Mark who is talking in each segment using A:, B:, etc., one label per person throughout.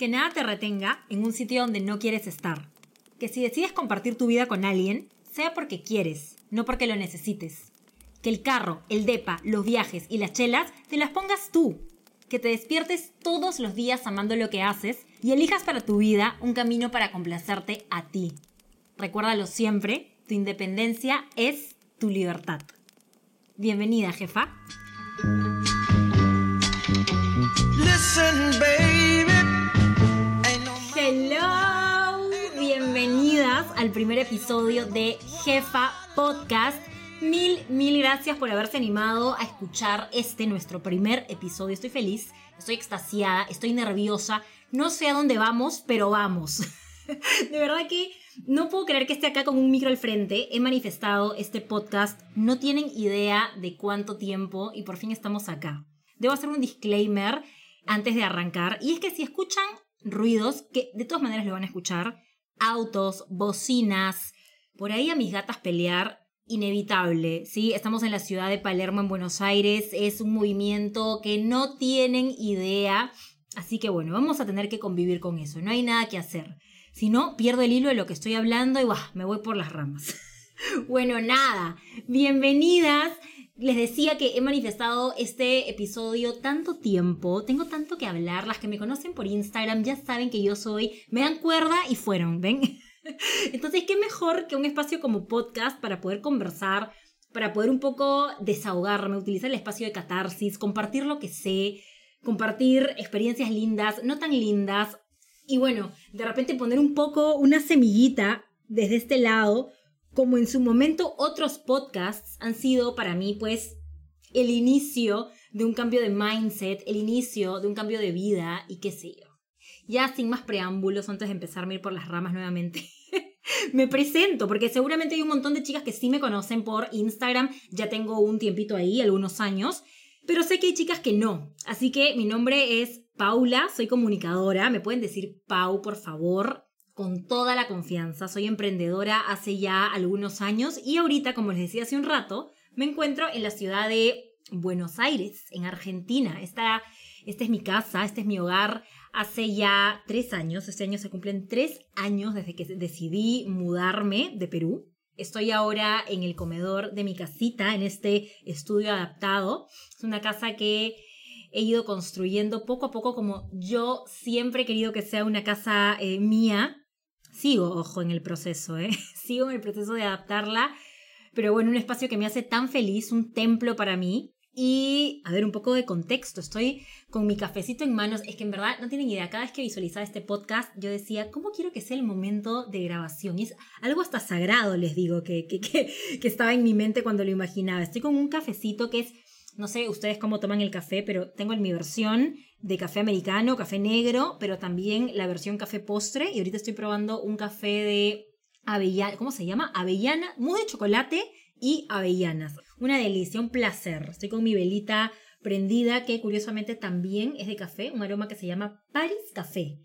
A: Que nada te retenga en un sitio donde no quieres estar. Que si decides compartir tu vida con alguien, sea porque quieres, no porque lo necesites. Que el carro, el depa, los viajes y las chelas te las pongas tú. Que te despiertes todos los días amando lo que haces y elijas para tu vida un camino para complacerte a ti. Recuérdalo siempre, tu independencia es tu libertad. Bienvenida, jefa. Hello, al primer episodio de Jefa Podcast. Mil, mil gracias por haberse animado a escuchar este nuestro primer episodio. Estoy feliz, estoy extasiada, estoy nerviosa. No sé a dónde vamos, pero vamos. De verdad que no puedo creer que esté acá con un micro al frente. He manifestado este podcast. No tienen idea de cuánto tiempo y por fin estamos acá. Debo hacer un disclaimer antes de arrancar. Y es que si escuchan ruidos, que de todas maneras lo van a escuchar, autos, bocinas, por ahí a mis gatas pelear, inevitable, ¿sí? Estamos en la ciudad de Palermo, en Buenos Aires, es un movimiento que no tienen idea, así que bueno, vamos a tener que convivir con eso, no hay nada que hacer. Si no, pierdo el hilo de lo que estoy hablando y me voy por las ramas. bueno, nada, bienvenidas. Les decía que he manifestado este episodio tanto tiempo, tengo tanto que hablar, las que me conocen por Instagram ya saben que yo soy, me dan cuerda y fueron, ¿ven? Entonces, ¿qué mejor que un espacio como podcast para poder conversar, para poder un poco desahogarme, utilizar el espacio de catarsis, compartir lo que sé, compartir experiencias lindas, no tan lindas, y bueno, de repente poner un poco una semillita desde este lado, como en su momento otros podcasts han sido para mí pues el inicio de un cambio de mindset, el inicio de un cambio de vida y qué sé yo. Ya sin más preámbulos, antes de empezar a ir por las ramas nuevamente, me presento, porque seguramente hay un montón de chicas que sí me conocen por Instagram, ya tengo un tiempito ahí, algunos años, pero sé que hay chicas que no. Así que mi nombre es Paula, soy comunicadora, me pueden decir Pau, por favor, con toda la confianza. Soy emprendedora hace ya algunos años y ahorita, como les decía hace un rato, me encuentro en la ciudad de Buenos Aires, en Argentina. Esta, esta es mi casa, este es mi hogar. Hace ya tres años, este año se cumplen tres años desde que decidí mudarme de Perú. Estoy ahora en el comedor de mi casita, en este estudio adaptado. Es una casa que he ido construyendo poco a poco como yo siempre he querido que sea una casa eh, mía. Sigo, ojo, en el proceso, ¿eh? Sigo en el proceso de adaptarla, pero bueno, un espacio que me hace tan feliz, un templo para mí. Y a ver, un poco de contexto. Estoy con mi cafecito en manos. Es que en verdad no tienen idea. Cada vez que visualizaba este podcast, yo decía, ¿cómo quiero que sea el momento de grabación? Y es algo hasta sagrado, les digo, que, que, estaba en mi mente cuando lo imaginaba. Estoy con un cafecito que es no sé ustedes cómo toman el café, pero tengo en mi versión de café americano, café negro, pero también la versión café postre. Y ahorita estoy probando un café de avellana, ¿cómo se llama? Avellana, mousse de chocolate y avellanas. Una delicia, un placer. Estoy con mi velita prendida, que curiosamente también es de café, un aroma que se llama Paris Café.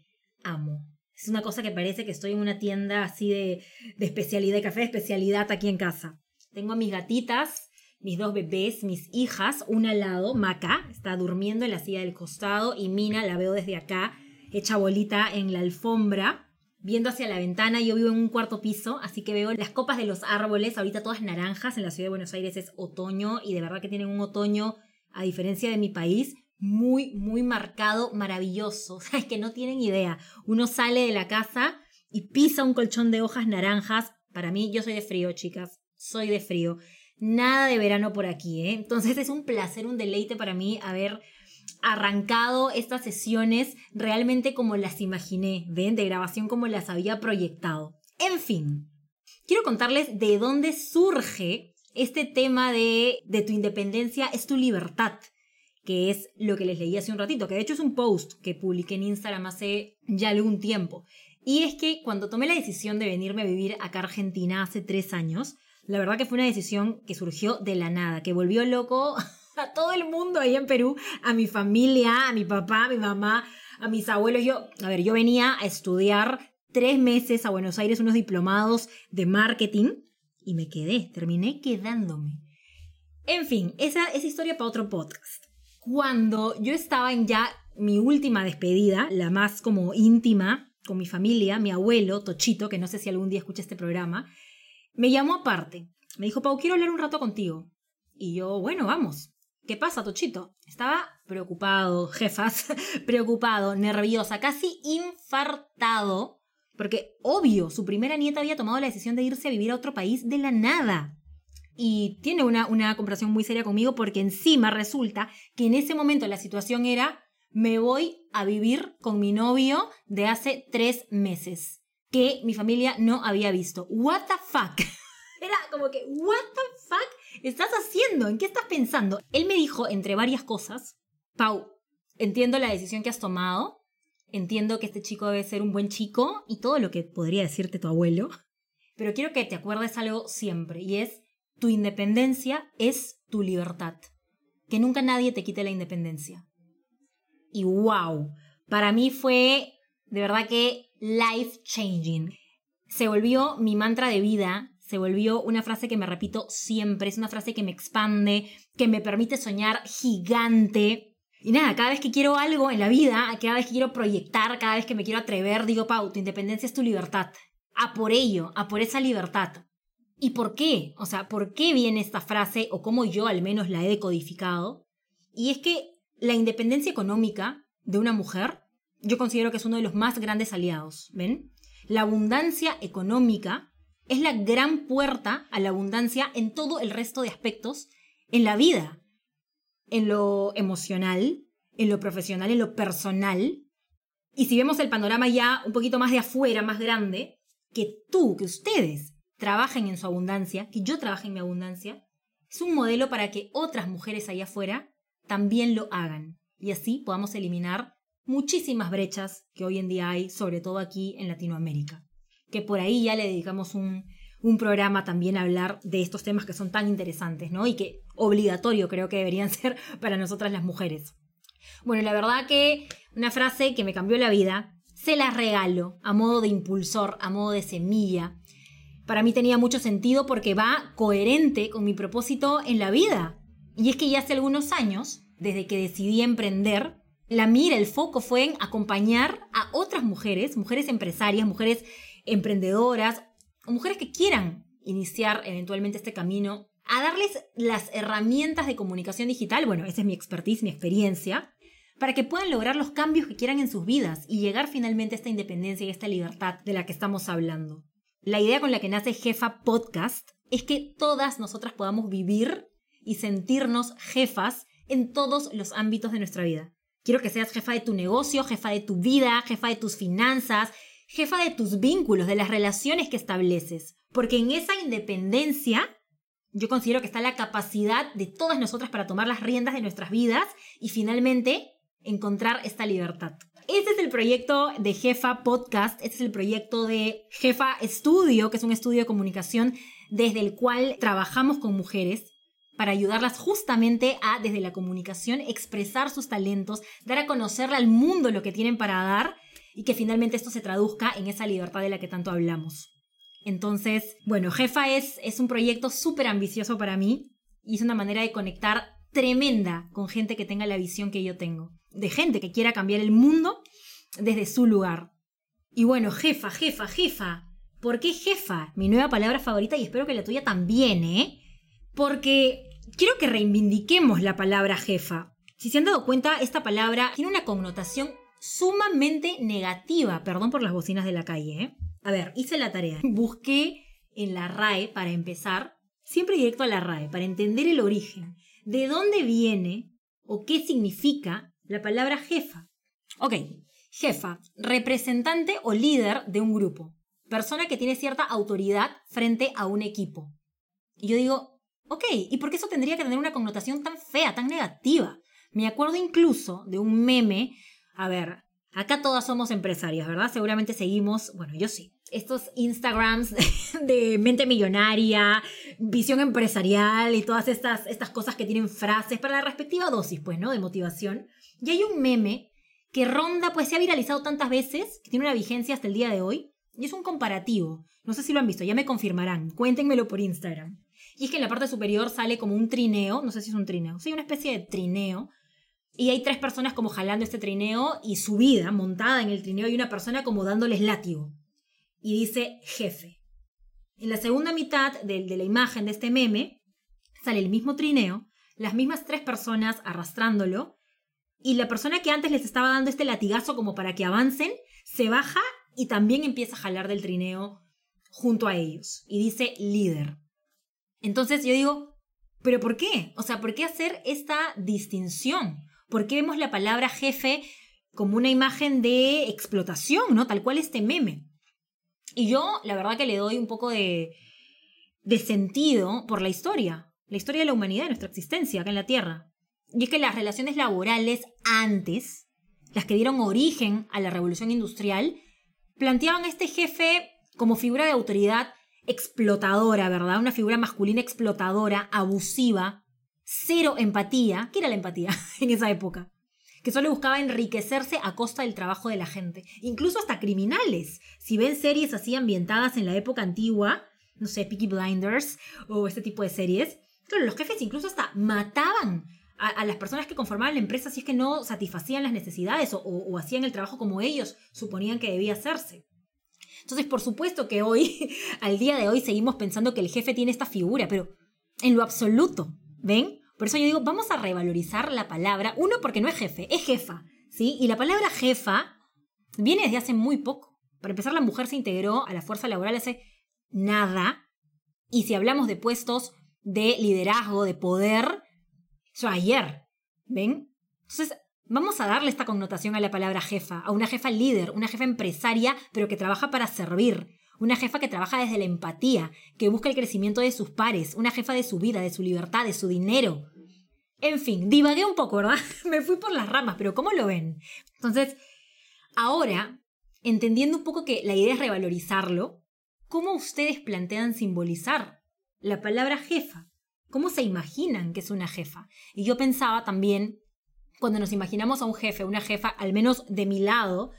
A: Amo. Es una cosa que parece que estoy en una tienda así de, de especialidad, de café de especialidad aquí en casa. Tengo a mis gatitas mis dos bebés, mis hijas, una al lado, Maca, está durmiendo en la silla del costado y Mina la veo desde acá, hecha bolita en la alfombra, viendo hacia la ventana. Yo vivo en un cuarto piso, así que veo las copas de los árboles, ahorita todas naranjas, en la ciudad de Buenos Aires es otoño y de verdad que tienen un otoño, a diferencia de mi país, muy, muy marcado, maravilloso. es que no tienen idea. Uno sale de la casa y pisa un colchón de hojas naranjas. Para mí, yo soy de frío, chicas. Soy de frío. Nada de verano por aquí, ¿eh? Entonces es un placer, un deleite para mí haber arrancado estas sesiones realmente como las imaginé, ¿ven? De grabación como las había proyectado. En fin, quiero contarles de dónde surge este tema de, de tu independencia es tu libertad, que es lo que les leí hace un ratito, que de hecho es un post que publiqué en Instagram hace ya algún tiempo. Y es que cuando tomé la decisión de venirme a vivir acá a Argentina hace tres años, la verdad que fue una decisión que surgió de la nada, que volvió loco a todo el mundo ahí en Perú, a mi familia, a mi papá, a mi mamá, a mis abuelos. Yo, a ver, yo venía a estudiar tres meses a Buenos Aires unos diplomados de marketing y me quedé, terminé quedándome. En fin, esa es historia para otro podcast. Cuando yo estaba en ya mi última despedida, la más como íntima, con mi familia, mi abuelo, Tochito, que no sé si algún día escucha este programa, me llamó aparte. Me dijo, Pau, quiero hablar un rato contigo. Y yo, bueno, vamos. ¿Qué pasa, Tochito? Estaba preocupado, jefas, preocupado, nerviosa, casi infartado, porque obvio, su primera nieta había tomado la decisión de irse a vivir a otro país de la nada. Y tiene una, una comparación muy seria conmigo porque encima resulta que en ese momento la situación era, me voy a vivir con mi novio de hace tres meses, que mi familia no había visto. What the fuck? Era como que, what the fuck estás haciendo? ¿En qué estás pensando? Él me dijo, entre varias cosas, Pau, entiendo la decisión que has tomado, entiendo que este chico debe ser un buen chico y todo lo que podría decirte tu abuelo, pero quiero que te acuerdes algo siempre y es, tu independencia es tu libertad. Que nunca nadie te quite la independencia. Y wow, para mí fue de verdad que life changing. Se volvió mi mantra de vida se volvió una frase que me repito siempre, es una frase que me expande, que me permite soñar gigante. Y nada, cada vez que quiero algo en la vida, cada vez que quiero proyectar, cada vez que me quiero atrever, digo, Pau, tu independencia es tu libertad. A por ello, a por esa libertad. ¿Y por qué? O sea, ¿por qué viene esta frase o cómo yo al menos la he decodificado? Y es que la independencia económica de una mujer, yo considero que es uno de los más grandes aliados, ¿ven? La abundancia económica es la gran puerta a la abundancia en todo el resto de aspectos en la vida, en lo emocional, en lo profesional, en lo personal. Y si vemos el panorama ya un poquito más de afuera, más grande, que tú, que ustedes trabajen en su abundancia, que yo trabaje en mi abundancia, es un modelo para que otras mujeres allá afuera también lo hagan. Y así podamos eliminar muchísimas brechas que hoy en día hay, sobre todo aquí en Latinoamérica que por ahí ya le dedicamos un, programa también a hablar de estos temas que son tan interesantes, ¿no? Y que obligatorio creo que deberían ser para nosotras las mujeres. Bueno, la verdad que una frase que me cambió la vida, se la regalo a modo de impulsor, a modo de semilla. Para mí tenía mucho sentido porque va coherente con mi propósito en la vida. Y es que ya hace algunos años, desde que decidí emprender, la mira, el foco fue en acompañar a otras mujeres, mujeres empresarias, mujeres emprendedoras o mujeres que quieran iniciar eventualmente este camino, a darles las herramientas de comunicación digital, bueno, esa es mi expertise, mi experiencia, para que puedan lograr los cambios que quieran en sus vidas y llegar finalmente a esta independencia y a esta libertad de la que estamos hablando. La idea con la que nace Jefa Podcast es que todas nosotras podamos vivir y sentirnos jefas en todos los ámbitos de nuestra vida. Quiero que seas jefa de tu negocio, jefa de tu vida, jefa de tus finanzas, jefa de tus vínculos, de las relaciones que estableces. Porque en esa independencia yo considero que está la capacidad de todas nosotras para tomar las riendas de nuestras vidas y finalmente encontrar esta libertad. Este es el proyecto de Jefa Podcast, este es el proyecto de Jefa Estudio, que es un estudio de comunicación desde el cual trabajamos con mujeres para ayudarlas justamente a, desde la comunicación, expresar sus talentos, dar a conocerle al mundo lo que tienen para dar y que finalmente esto se traduzca en esa libertad de la que tanto hablamos. Entonces, bueno, Jefa es, es un proyecto súper ambicioso para mí y es una manera de conectar tremenda con gente que tenga la visión que yo tengo, de gente que quiera cambiar el mundo desde su lugar. Y bueno, jefa, jefa, jefa. ¿Por qué jefa? Mi nueva palabra favorita y espero que la tuya también, ¿eh? Porque quiero que reivindiquemos la palabra jefa. Si se han dado cuenta, esta palabra tiene una connotación sumamente negativa. Perdón por las bocinas de la calle, ¿eh? A ver, hice la tarea. Busqué en la RAE para empezar, siempre directo a la RAE, para entender el origen. ¿De dónde viene o qué significa la palabra jefa? Ok, jefa, representante o líder de un grupo. Persona que tiene cierta autoridad frente a un equipo. Y yo digo, ok, ¿y por qué eso tendría que tener una connotación tan fea, tan negativa? Me acuerdo incluso de un meme a ver, acá todas somos empresarias, ¿verdad? Seguramente seguimos, bueno, yo sí, estos Instagrams de mente millonaria, visión empresarial y todas estas, estas cosas que tienen frases para la respectiva dosis, pues, ¿no? De motivación. Y hay un meme que ronda, pues se ha viralizado tantas veces, que tiene una vigencia hasta el día de hoy, y es un comparativo. No sé si lo han visto, ya me confirmarán. Cuéntenmelo por Instagram. Y es que en la parte superior sale como un trineo, no sé si es un trineo, sí, una especie de trineo, y hay tres personas como jalando este trineo y subida, montada en el trineo, y una persona como dándoles látigo. Y dice jefe. En la segunda mitad de, de la imagen de este meme sale el mismo trineo, las mismas tres personas arrastrándolo, y la persona que antes les estaba dando este latigazo como para que avancen, se baja y también empieza a jalar del trineo junto a ellos. Y dice líder. Entonces yo digo, ¿pero por qué? O sea, ¿por qué hacer esta distinción? ¿Por qué vemos la palabra jefe como una imagen de explotación, ¿no? Tal cual este meme. Y yo, la verdad que le doy un poco de, de sentido por la historia, la historia de la humanidad, de nuestra existencia acá en la Tierra. Y es que las relaciones laborales antes, las que dieron origen a la revolución industrial, planteaban a este jefe como figura de autoridad explotadora, ¿verdad? Una figura masculina explotadora, abusiva, cero empatía. ¿Qué era la empatía en esa época? Que solo buscaba enriquecerse a costa del trabajo de la gente. Incluso hasta criminales. Si ven series así ambientadas en la época antigua, no sé, Peaky Blinders o este tipo de series, claro, los jefes incluso hasta mataban a, las personas que conformaban la empresa si es que no satisfacían las necesidades o hacían el trabajo como ellos suponían que debía hacerse. Entonces, por supuesto que hoy, al día de hoy, seguimos pensando que el jefe tiene esta figura, pero en lo absoluto, ¿ven? Por eso yo digo, vamos a revalorizar la palabra. Uno, porque no es jefe, es jefa, ¿sí? Y la palabra jefa viene desde hace muy poco. Para empezar, la mujer se integró a la fuerza laboral hace nada. Y si hablamos de puestos de liderazgo, de poder, eso ayer, ¿ven? Entonces, Vamos a darle esta connotación a la palabra jefa, a una jefa líder, una jefa empresaria, pero que trabaja para servir, una jefa que trabaja desde la empatía, que busca el crecimiento de sus pares, una jefa de su vida, de su libertad, de su dinero. En fin, divagué un poco, ¿verdad? Me fui por las ramas, pero ¿cómo lo ven? Entonces, ahora, entendiendo un poco que la idea es revalorizarlo, ¿cómo ustedes plantean simbolizar la palabra jefa? ¿Cómo se imaginan que es una jefa? Y yo pensaba también cuando nos imaginamos a un jefe, una jefa, al menos de mi lado,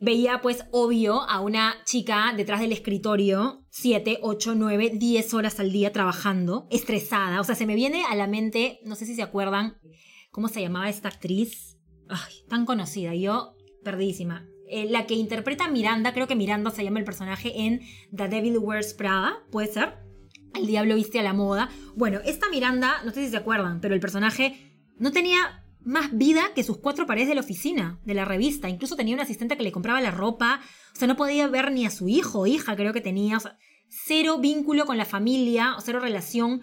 A: veía pues obvio a una chica detrás del escritorio 7, 8, 9, 10 horas al día trabajando, estresada. O sea, se me viene a la mente, no sé si se acuerdan, ¿cómo se llamaba esta actriz? Ay, tan conocida, yo perdidísima. Eh, la que interpreta Miranda, creo que Miranda se llama el personaje en The Devil Wears Prada, ¿puede ser? El diablo viste a la moda. Bueno, esta Miranda, no sé si se acuerdan, pero el personaje no tenía más vida que sus cuatro paredes de la oficina, de la revista. Incluso tenía una asistente que le compraba la ropa. O sea, no podía ver ni a su hijo o hija, creo que tenía. O sea, cero vínculo con la familia, o cero relación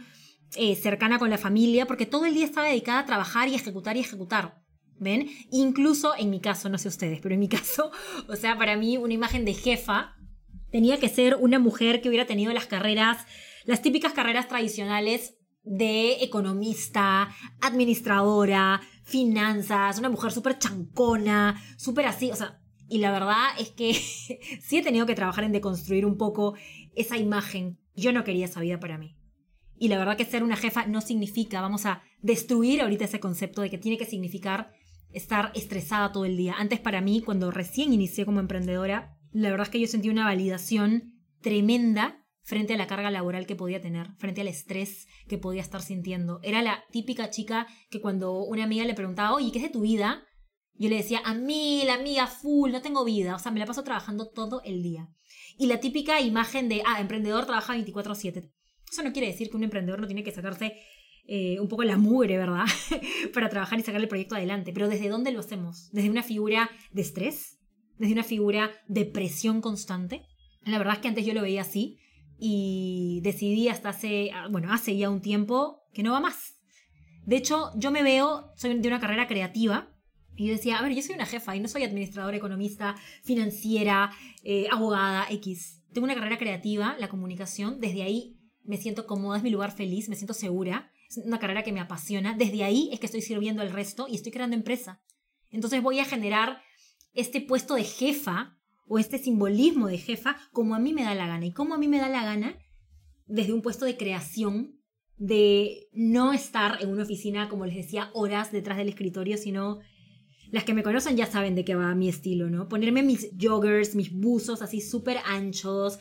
A: eh, cercana con la familia, porque todo el día estaba dedicada a trabajar y ejecutar y ejecutar. ¿Ven? Incluso en mi caso, no sé ustedes, pero en mi caso, o sea, para mí una imagen de jefa tenía que ser una mujer que hubiera tenido las carreras, las típicas carreras tradicionales de economista, administradora, finanzas, una mujer súper chancona, súper así, o sea, y la verdad es que sí he tenido que trabajar en deconstruir un poco esa imagen. Yo no quería esa vida para mí. Y la verdad que ser una jefa no significa, vamos a destruir ahorita ese concepto de que tiene que significar estar estresada todo el día. Antes para mí, cuando recién inicié como emprendedora, la verdad es que yo sentí una validación tremenda frente a la carga laboral que podía tener, frente al estrés que podía estar sintiendo. Era la típica chica que cuando una amiga le preguntaba, oye, ¿qué es de tu vida? Yo le decía, a mí, la amiga, full, no tengo vida. O sea, me la paso trabajando todo el día. Y la típica imagen de, ah, emprendedor trabaja 24/7. Eso no quiere decir que un emprendedor no tiene que sacarse eh, un poco la mugre, ¿verdad? Para trabajar y sacar el proyecto adelante. Pero ¿desde dónde lo hacemos? ¿Desde una figura de estrés? ¿Desde una figura de presión constante? La verdad es que antes yo lo veía así y decidí hasta hace, ah, bueno, hace ya un tiempo que no va más. De hecho, yo me veo, soy de una carrera creativa, y decía, a ver, yo soy una jefa y no soy administradora, economista, financiera, eh, abogada, X. Tengo una carrera creativa, la comunicación, desde ahí me siento cómoda, es mi lugar feliz, me siento segura, es una carrera que me apasiona, desde ahí es que estoy sirviendo al resto y estoy creando empresa. Entonces voy a generar este puesto de jefa o este simbolismo de jefa como a mí me da la gana. Y como a mí me da la gana, desde un puesto de creación, de no estar en una oficina, como les decía, horas detrás del escritorio, sino las que me conocen ya saben de qué va mi estilo, ¿no? Ponerme mis joggers, mis buzos así súper anchos,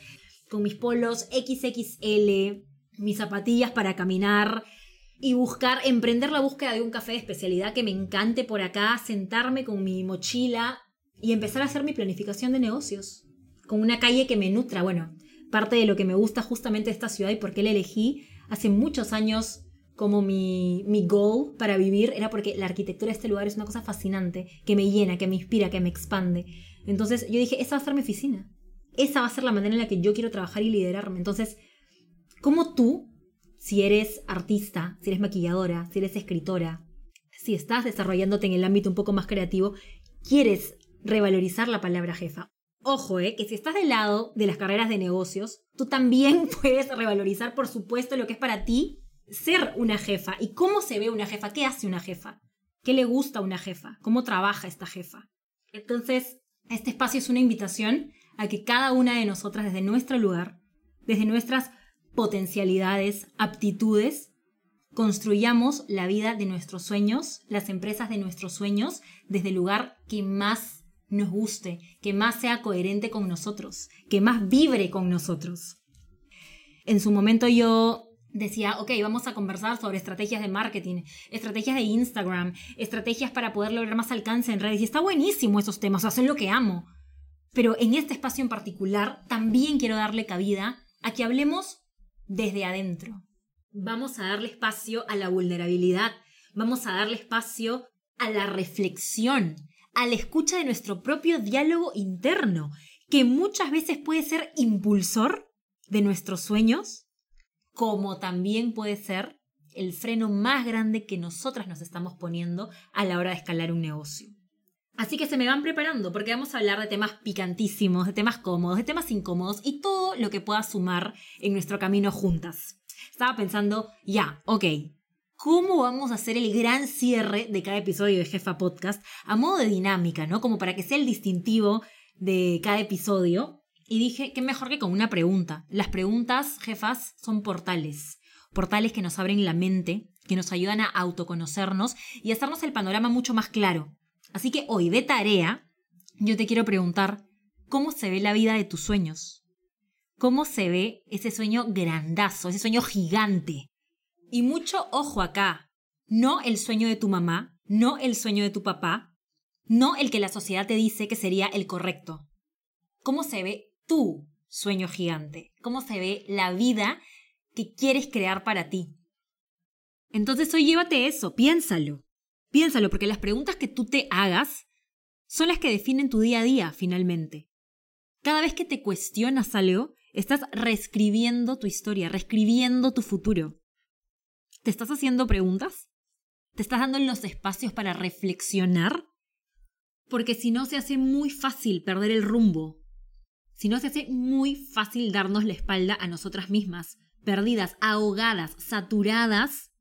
A: con mis polos XXL, mis zapatillas para caminar, y buscar, emprender la búsqueda de un café de especialidad que me encante por acá, sentarme con mi mochila y empezar a hacer mi planificación de negocios, con una calle que me nutra. Bueno, parte de lo que me gusta justamente esta ciudad y por qué la elegí hace muchos años como mi, mi goal para vivir era porque la arquitectura de este lugar es una cosa fascinante, que me llena, que me inspira, que me expande. Entonces yo dije, esa va a ser mi oficina. Esa va a ser la manera en la que yo quiero trabajar y liderarme. Entonces, ¿cómo tú, si eres artista, si eres maquilladora, si eres escritora, si estás desarrollándote en el ámbito un poco más creativo, quieres revalorizar la palabra jefa? Ojo, eh, que si estás del lado de las carreras de negocios, tú también puedes revalorizar, por supuesto, lo que es para ti ser una jefa y cómo se ve una jefa, qué hace una jefa, qué le gusta a una jefa, cómo trabaja esta jefa. Entonces, este espacio es una invitación a que cada una de nosotras desde nuestro lugar, desde nuestras potencialidades, aptitudes, construyamos la vida de nuestros sueños, las empresas de nuestros sueños, desde el lugar que más nos guste, que más sea coherente con nosotros, que más vibre con nosotros. En su momento yo decía, ok, vamos a conversar sobre estrategias de marketing, estrategias de Instagram, estrategias para poder lograr más alcance en redes. Y está buenísimo esos temas, o lo que amo. Pero en este espacio en particular también quiero darle cabida a que hablemos desde adentro. Vamos a darle espacio a la vulnerabilidad, vamos a darle espacio a la reflexión, a la escucha de nuestro propio diálogo interno, que muchas veces puede ser impulsor de nuestros sueños como también puede ser el freno más grande que nosotras nos estamos poniendo a la hora de escalar un negocio. Así que se me van preparando porque vamos a hablar de temas picantísimos, de temas cómodos, de temas incómodos y todo lo que pueda sumar en nuestro camino juntas. Estaba pensando, ya, ok, ¿cómo vamos a hacer el gran cierre de cada episodio de Jefa Podcast a modo de dinámica, ¿no? Como para que sea el distintivo de cada episodio. Y dije, qué mejor que con una pregunta. Las preguntas, jefas, son portales. Portales que nos abren la mente, que nos ayudan a autoconocernos y hacernos el panorama mucho más claro. Así que hoy, de tarea, yo te quiero preguntar, ¿cómo se ve la vida de tus sueños? ¿Cómo se ve ese sueño grandazo, ese sueño gigante? Y mucho ojo acá, no el sueño de tu mamá, no el sueño de tu papá, no el que la sociedad te dice que sería el correcto. ¿Cómo se ve tu sueño gigante, cómo se ve la vida que quieres crear para ti. Entonces hoy llévate eso, piénsalo, piénsalo, porque las preguntas que tú te hagas son las que definen tu día a día finalmente. Cada vez que te cuestionas algo, estás reescribiendo tu historia, reescribiendo tu futuro. ¿Te estás haciendo preguntas? ¿Te estás dando los espacios para reflexionar? Porque si no se hace muy fácil perder el rumbo, si no se hace muy fácil darnos la espalda a nosotras mismas, perdidas, ahogadas, saturadas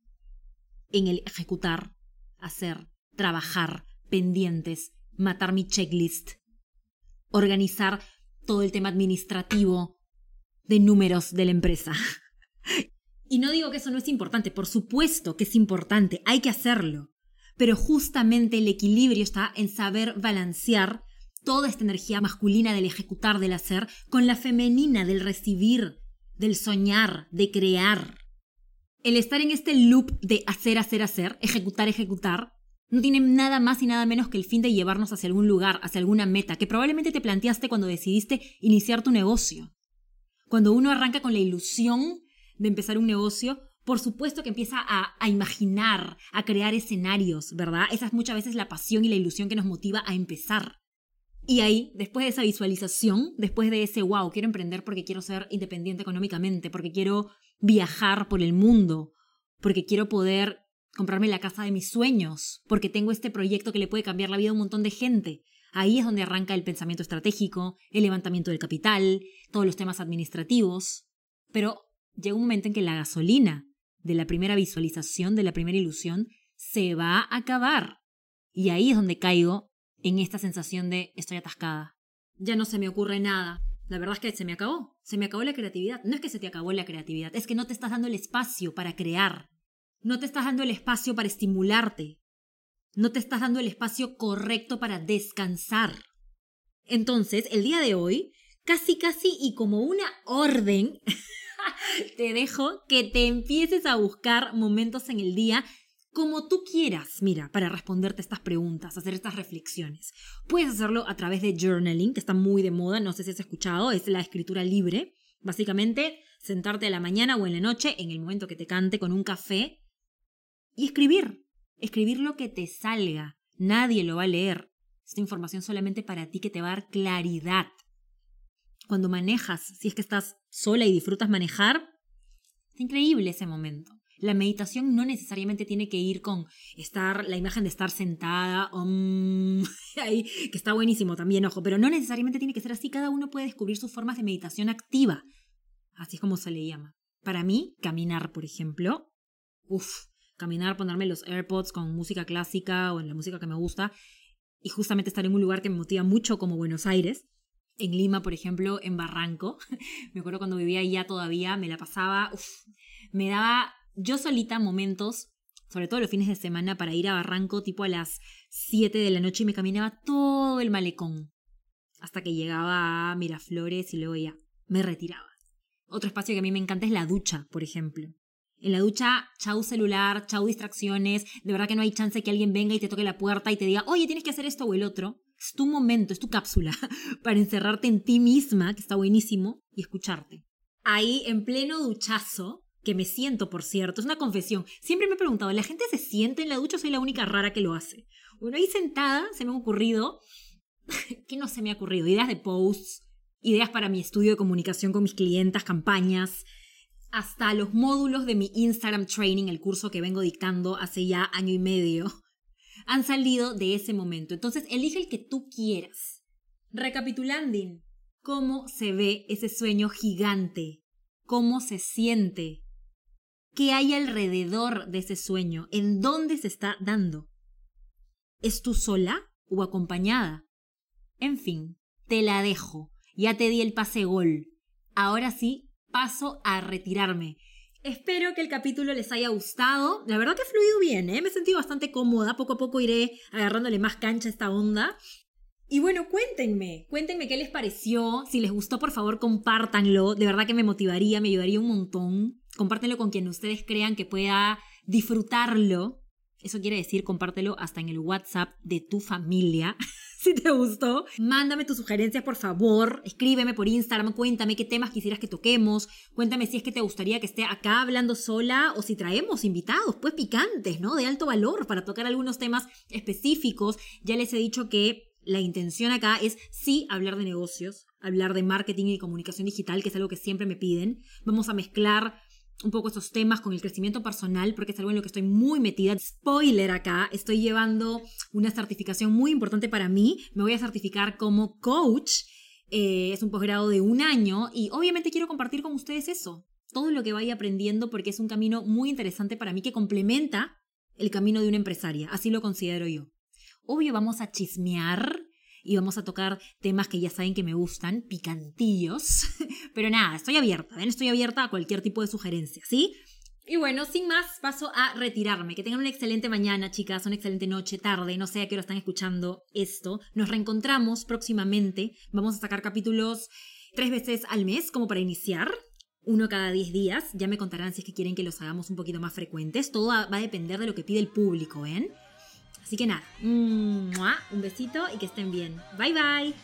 A: en el ejecutar, hacer, trabajar, pendientes, matar mi checklist, organizar todo el tema administrativo de números de la empresa. Y no digo que eso no es importante, por supuesto que es importante, hay que hacerlo. Pero justamente el equilibrio está en saber balancear toda esta energía masculina del ejecutar, del hacer, con la femenina del recibir, del soñar, de crear. El estar en este loop de hacer, hacer, hacer, ejecutar, ejecutar, no tiene nada más y nada menos que el fin de llevarnos hacia algún lugar, hacia alguna meta, que probablemente te planteaste cuando decidiste iniciar tu negocio. Cuando uno arranca con la ilusión de empezar un negocio, por supuesto que empieza a, imaginar, a crear escenarios, ¿verdad? Esa es muchas veces la pasión y la ilusión que nos motiva a empezar. Y ahí, después de esa visualización, después de ese, wow, quiero emprender porque quiero ser independiente económicamente, porque quiero viajar por el mundo, porque quiero poder comprarme la casa de mis sueños, porque tengo este proyecto que le puede cambiar la vida a un montón de gente. Ahí es donde arranca el pensamiento estratégico, el levantamiento del capital, todos los temas administrativos. Pero llega un momento en que la gasolina de la primera visualización, de la primera ilusión, se va a acabar. Y ahí es donde caigo en esta sensación de estoy atascada. Ya no se me ocurre nada. La verdad es que se me acabó. Se me acabó la creatividad. No es que se te acabó la creatividad, es que no te estás dando el espacio para crear. No te estás dando el espacio para estimularte. No te estás dando el espacio correcto para descansar. Entonces, el día de hoy, casi casi y como una orden, te dejo que te empieces a buscar momentos en el día como tú quieras, mira, para responderte estas preguntas, hacer estas reflexiones. Puedes hacerlo a través de journaling, que está muy de moda, no sé si has escuchado, es la escritura libre. Básicamente, sentarte a la mañana o en la noche, en el momento que te cante, con un café, y escribir. Escribir lo que te salga. Nadie lo va a leer. Esta información solamente para ti que te va a dar claridad. Cuando manejas, si es que estás sola y disfrutas manejar, es increíble ese momento. La meditación no necesariamente tiene que ir con estar, la imagen de estar sentada, que está buenísimo también, ojo, pero no necesariamente tiene que ser así. Cada uno puede descubrir sus formas de meditación activa. Así es como se le llama. Para mí, caminar, por ejemplo, uff, caminar, ponerme los AirPods con música clásica o en la música que me gusta y justamente estar en un lugar que me motiva mucho como Buenos Aires. En Lima, por ejemplo, en Barranco. me acuerdo cuando vivía allá todavía, me la pasaba, me daba yo solita momentos, sobre todo los fines de semana, para ir a Barranco tipo a las 7 de la noche y me caminaba todo el malecón. Hasta que llegaba a Miraflores y luego ya me retiraba. Otro espacio que a mí me encanta es la ducha, por ejemplo. En la ducha, chau celular, chau distracciones, de verdad que no hay chance que alguien venga y te toque la puerta y te diga, oye, tienes que hacer esto o el otro. Es tu momento, es tu cápsula para encerrarte en ti misma, que está buenísimo, y escucharte. Ahí, en pleno duchazo, que me siento, por cierto, es una confesión. Siempre me he preguntado, ¿la gente se siente en la ducha o soy la única rara que lo hace? Bueno, ahí sentada se me ha ocurrido, ¿qué no se me ha ocurrido? Ideas de posts, ideas para mi estudio de comunicación con mis clientas, campañas, hasta los módulos de mi Instagram Training, el curso que vengo dictando hace ya año y medio, han salido de ese momento. Entonces, elige el que tú quieras. Recapitulando, ¿cómo se ve ese sueño gigante? ¿Cómo se siente? ¿Qué hay alrededor de ese sueño? ¿En dónde se está dando? ¿Es tú sola o acompañada? En fin, te la dejo. Ya te di el pase gol. Ahora sí, paso a retirarme. Espero que el capítulo les haya gustado. La verdad que ha fluido bien, ¿eh? Me he sentido bastante cómoda. Poco a poco iré agarrándole más cancha a esta onda. Y bueno, cuéntenme, cuéntenme qué les pareció. Si les gustó, por favor, compártanlo. De verdad que me motivaría, me ayudaría un montón compártelo con quien ustedes crean que pueda disfrutarlo. Eso quiere decir compártelo hasta en el WhatsApp de tu familia. si te gustó, mándame tus sugerencias, por favor. Escríbeme por Instagram, cuéntame qué temas quisieras que toquemos. Cuéntame si es que te gustaría que esté acá hablando sola o si traemos invitados, pues picantes, ¿no? De alto valor para tocar algunos temas específicos. Ya les he dicho que la intención acá es sí hablar de negocios, hablar de marketing y comunicación digital, que es algo que siempre me piden. Vamos a mezclar un poco estos temas con el crecimiento personal, porque es algo en lo que estoy muy metida. Spoiler acá, estoy llevando una certificación muy importante para mí. Me voy a certificar como coach. Eh, es un posgrado de un año y obviamente quiero compartir con ustedes eso, todo lo que vaya aprendiendo porque es un camino muy interesante para mí que complementa el camino de una empresaria, así lo considero yo. Obvio vamos a chismear y vamos a tocar temas que ya saben que me gustan, picantillos. Pero nada, estoy abierta, ¿ven? Estoy abierta a cualquier tipo de sugerencia, ¿sí? Y bueno, sin más, paso a retirarme. Que tengan una excelente mañana, chicas, una excelente noche, tarde, no sé a qué hora están escuchando esto. Nos reencontramos próximamente. Vamos a sacar capítulos tres veces al mes, como para iniciar. Uno cada diez días. Ya me contarán si es que quieren que los hagamos un poquito más frecuentes. Todo va a depender de lo que pide el público, ¿ven? Así que nada, mm, un besito y que estén bien. Bye bye.